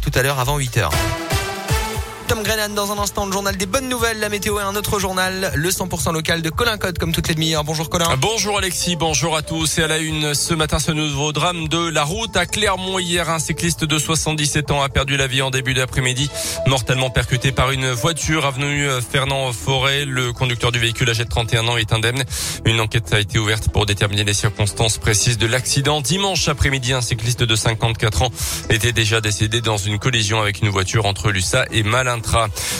tout à l'heure avant 8 heures. Tom Grennan dans un instant, le journal des bonnes nouvelles, la météo et un autre journal, le 100% local de Colin Code comme toutes les demi-heures. Bonjour Colin. Bonjour Alexis, bonjour à tous. Et à la une ce matin, ce nouveau drame de la route à Clermont. Hier, un cycliste de 77 ans a perdu la vie en début d'après-midi, mortellement percuté par une voiture avenue Fernand Forêt. Le conducteur du véhicule âgé de 31 ans est indemne. Une enquête a été ouverte pour déterminer les circonstances précises de l'accident. Dimanche après-midi, un cycliste de 54 ans était déjà décédé dans une collision avec une voiture entre Lussa et Malin.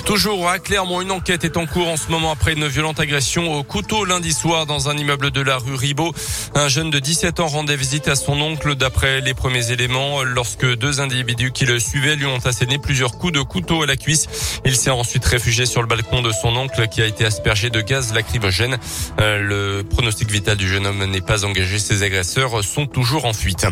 Toujours à Clermont, une enquête est en cours en ce moment après une violente agression au couteau lundi soir dans un immeuble de la rue Ribot. Un jeune de 17 ans rendait visite à son oncle d'après les premiers éléments lorsque deux individus qui le suivaient lui ont asséné plusieurs coups de couteau à la cuisse. Il s'est ensuite réfugié sur le balcon de son oncle qui a été aspergé de gaz lacrymogène. Euh, le pronostic vital du jeune homme n'est pas engagé. Ses agresseurs sont toujours en fuite.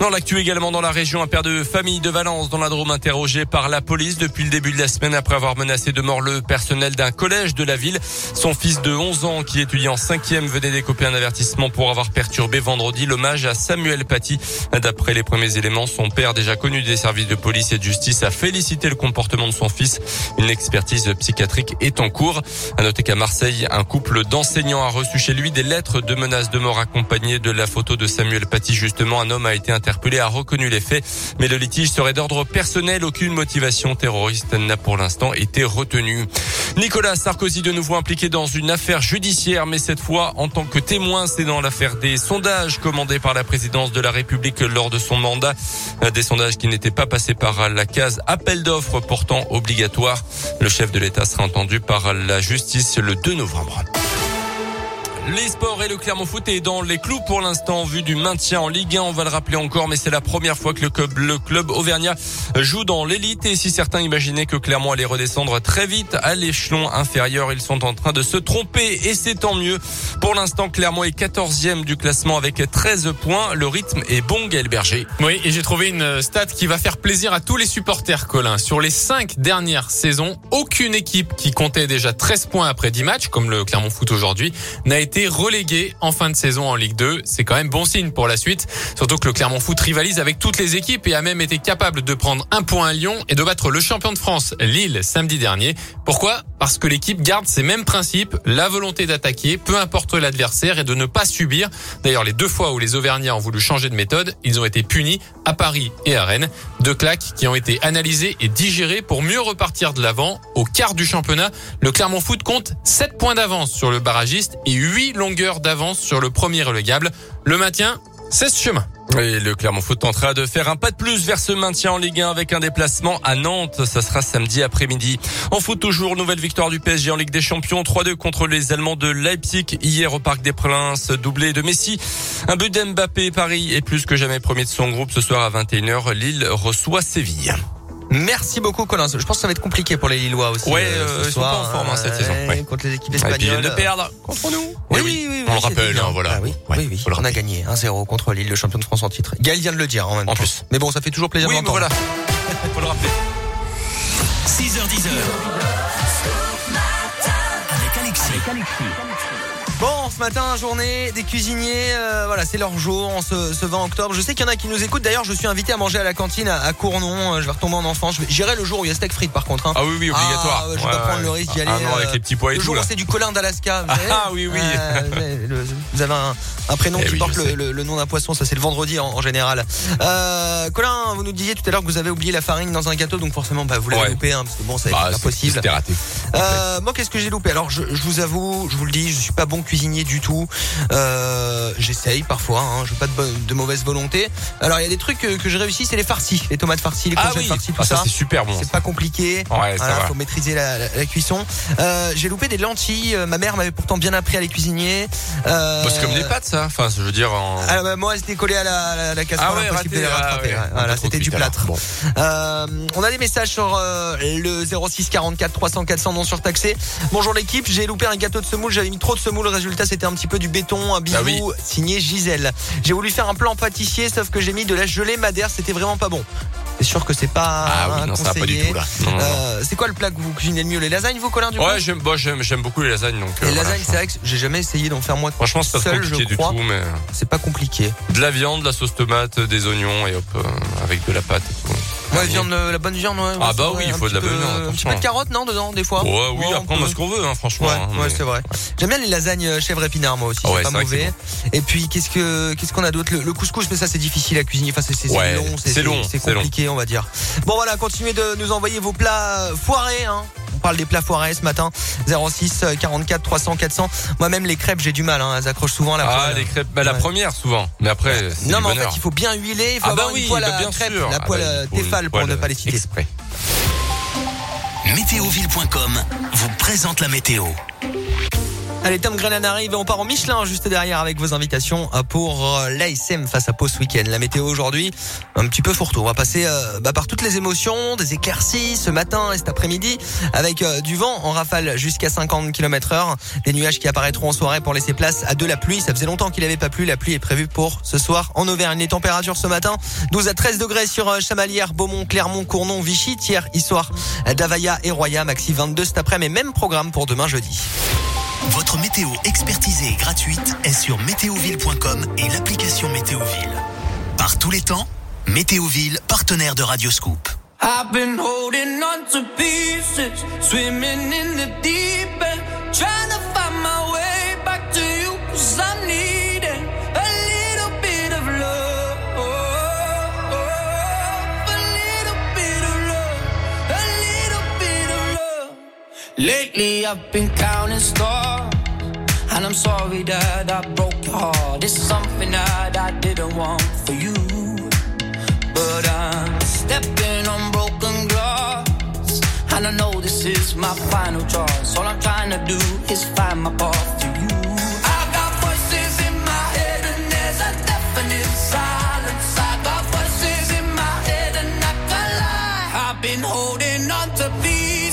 Dans l'actu également dans la région, un père de famille de Valence dans la interrogé par la police depuis le début de la semaine après avoir menacé de mort le personnel d'un collège de la ville. Son fils de 11 ans, qui étudie en cinquième, venait d'écoper un avertissement pour avoir perturbé vendredi l'hommage à Samuel Paty. D'après les premiers éléments, son père, déjà connu des services de police et de justice, a félicité le comportement de son fils. Une expertise psychiatrique est en cours. À noter qu'à Marseille, un couple d'enseignants a reçu chez lui des lettres de menaces de mort accompagnées de la photo de Samuel Paty. Justement, un homme a été interpellé, a reconnu les faits, mais le litige serait d'ordre personnel. Aucune motivation terroriste n'a pour l'instant été retenu. Nicolas Sarkozy de nouveau impliqué dans une affaire judiciaire, mais cette fois en tant que témoin, c'est dans l'affaire des sondages commandés par la présidence de la République lors de son mandat. Des sondages qui n'étaient pas passés par la case appel d'offres pourtant obligatoire. Le chef de l'État sera entendu par la justice le 2 novembre. Les sports et le Clermont Foot est dans les clous pour l'instant vu du maintien en Ligue 1. On va le rappeler encore, mais c'est la première fois que le club, le club Auvergnat joue dans l'élite. Et si certains imaginaient que Clermont allait redescendre très vite à l'échelon inférieur, ils sont en train de se tromper et c'est tant mieux. Pour l'instant, Clermont est 14e du classement avec 13 points. Le rythme est bon, Gaël Berger. Oui, et j'ai trouvé une stat qui va faire plaisir à tous les supporters, Colin. Sur les 5 dernières saisons, aucune équipe qui comptait déjà 13 points après 10 matchs, comme le Clermont Foot aujourd'hui, n'a été relégué en fin de saison en Ligue 2. C'est quand même bon signe pour la suite. Surtout que le Clermont Foot rivalise avec toutes les équipes et a même été capable de prendre un point à Lyon et de battre le champion de France, Lille, samedi dernier. Pourquoi? Parce que l'équipe garde ses mêmes principes, la volonté d'attaquer, peu importe l'adversaire et de ne pas subir. D'ailleurs, les deux fois où les Auvergnats ont voulu changer de méthode, ils ont été punis à Paris et à Rennes. Deux claques qui ont été analysées et digérées pour mieux repartir de l'avant. Au quart du championnat, le Clermont Foot compte 7 points d'avance sur le barragiste et 8 longueurs d'avance sur le premier relégable. Le maintien, c'est ce chemin. Et le Clermont Foot tentera de faire un pas de plus vers ce maintien en Ligue 1 avec un déplacement à Nantes. Ça sera samedi après-midi. En foot toujours, nouvelle victoire du PSG en Ligue des Champions. 3-2 contre les Allemands de Leipzig hier au Parc des Princes. Doublé de Messi. Un but d'Mbappé. Paris est plus que jamais premier de son groupe. Ce soir à 21h, Lille reçoit Séville. Merci beaucoup Colin. Je pense que ça va être compliqué pour les Lillois aussi. Ouais, euh, ils sont pas en forme hein, cette saison. Ouais. Contre les équipes espagnoles. ils viennent de perdre contre nous. Oui, Eh oui, oui. On le rappelle, hein, voilà. Ah oui, Ouais, oui, oui. On a gagné 1-0 contre Lille, le champion de France en titre. Gaël vient de le dire en même En temps. plus. Mais bon, ça fait toujours plaisir Oui, de mais voilà. Faut le rappeler. 6h10 avec Alexis. Ce matin, journée des cuisiniers, euh, voilà, c'est leur jour en ce, ce 20 octobre. Je sais qu'il y en a qui nous écoutent. D'ailleurs, je suis invité à manger à la cantine à, à Cournon. Euh, Je vais retomber en enfance. Je vais- J'irai le jour où il y a steak frites, par contre. hein. Ah oui, oui, obligatoire. Ah, ouais, je vais Ouais, pas prendre ouais. le risque d'y aller. Ah non, avec euh, les petits pois et le tout, jour là. c'est du colin d'Alaska. vous savez. Ah oui, oui. Le- vous avez un, un prénom Eh qui oui, porte je le, sais. le- le nom d'un poisson. Ça, c'est le vendredi en, en général. Euh, Colin, vous nous disiez tout à l'heure que vous avez oublié la farine dans un gâteau, donc forcément, bah, vous l'avez Ouais. loupé, hein, parce que bon, Bah, c'est- possible. C'était raté. Euh, moi, qu'est-ce que j'ai loupé? Alors, je, je vous avoue, je vous le dis, je suis pas bon cuisinier du tout. Euh, J'essaye parfois, hein, je pas de, mauvaise volonté. Alors, il y a des trucs que, que j'ai réussi, c'est les farcis, les tomates farcies, les Ah oui, farcies, tout Ah, ça ça. c'est super bon. C'est pas compliqué. Ouais, Voilà, faut maîtriser la, la- la cuisson. Euh, j'ai loupé des lentilles. Euh, Ma mère m'avait pourtant bien appris à les cuisiner. Euh, Bah, c'est comme des pâtes ça. Enfin, je veux dire en. ah, bah, moi, c'était collé à la, la, la casserole, Ah ouais, raté, ah ouais. Voilà, c'était du plâtre. Bon. Euh, on a des messages sur euh, le 06 44 300 400 non surtaxé. Bonjour l'équipe, j'ai loupé un gâteau de semoule, j'avais mis trop de semoule, le c'était un petit peu du béton, un bisou Ah oui. signé Gisèle. J'ai voulu faire un plan pâtissier sauf que j'ai mis de la gelée madère, c'était vraiment pas bon. C'est sûr que c'est pas Ah oui, non, ça pas du tout là. Euh, c'est quoi le plat que vous cuisinez le mieux Les lasagnes vous Colin du Ouais, j'aime, bon, j'aime, beaucoup les lasagnes donc. euh, Les voilà, lasagnes, c'est vrai que j'ai jamais essayé d'en faire moi Franchement, c'est pas seul, compliqué je du tout, mais C'est pas compliqué. de la viande, de la sauce tomate, des oignons et hop, euh, avec de la pâte et tout. Ouais, viande, euh, la bonne viande, ouais. Ah bah oui, il faut de la bonne viande, Un petit peu de carottes, non, dedans, des fois? Ouais, oui, après on met ce qu'on veut, hein, franchement. Ouais, hein, c'est vrai. J'aime bien les lasagnes euh, chèvre épinard, moi aussi. Ah c'est pas mauvais. Et puis, qu'est-ce que, qu'est-ce qu'on a d'autre? Le, couscous, mais ça, c'est difficile à cuisiner. Enfin, c'est, long, c'est compliqué, on va dire. Bon, voilà, continuez de nous envoyer vos plats foirés, hein. On parle des plats foirés ce matin. 06 euh, 44 300 400. Moi-même, les crêpes, j'ai du mal, hein. Elles accrochent souvent à la Ah, les crêpes, bah, la Ouais. première souvent, mais après Non, mais en bonheur. fait, il faut bien huiler, il faut ah bah avoir oui, une poêle bah à bien crêpes, sûr. la Ah poêle bah, euh, Tefal pour ne pas les citer. Exprès. Météoville.com vous présente la météo. Allez, Tom Grennan arrive et on part en Michelin juste derrière avec vos invitations euh, pour euh, l'ASM face à Pau ce week-end. La météo aujourd'hui, un petit peu fourre-tout. On va passer euh, bah, par toutes les émotions, des éclaircies ce matin et cet après-midi avec du vent en rafale jusqu'à 50 km heure. Des nuages qui apparaîtront en soirée pour laisser place à de la pluie. Ça faisait longtemps qu'il n'avait pas plu. La pluie est prévue pour ce soir en Auvergne. Les températures ce matin, 12 à 13 degrés sur Chamalières, Beaumont, Clermont, Cournon, Vichy, Thiers, Issoire, Davaya et Roya. Maxi 22 cet après-midi. Même programme pour demain jeudi. Votre météo expertisée et gratuite est sur météoville.com et l'application Météoville. Par tous les temps, Météoville, partenaire de Radioscoop. Lately I've been counting stars, and I'm sorry that I broke your heart. It's something that I didn't want for you. But I'm stepping on broken glass. And I know this is my final choice. All I'm trying to do is find my path to you. I got voices in my head, and there's a definite silence. I got voices in my head, and I can't lie. I've been holding on to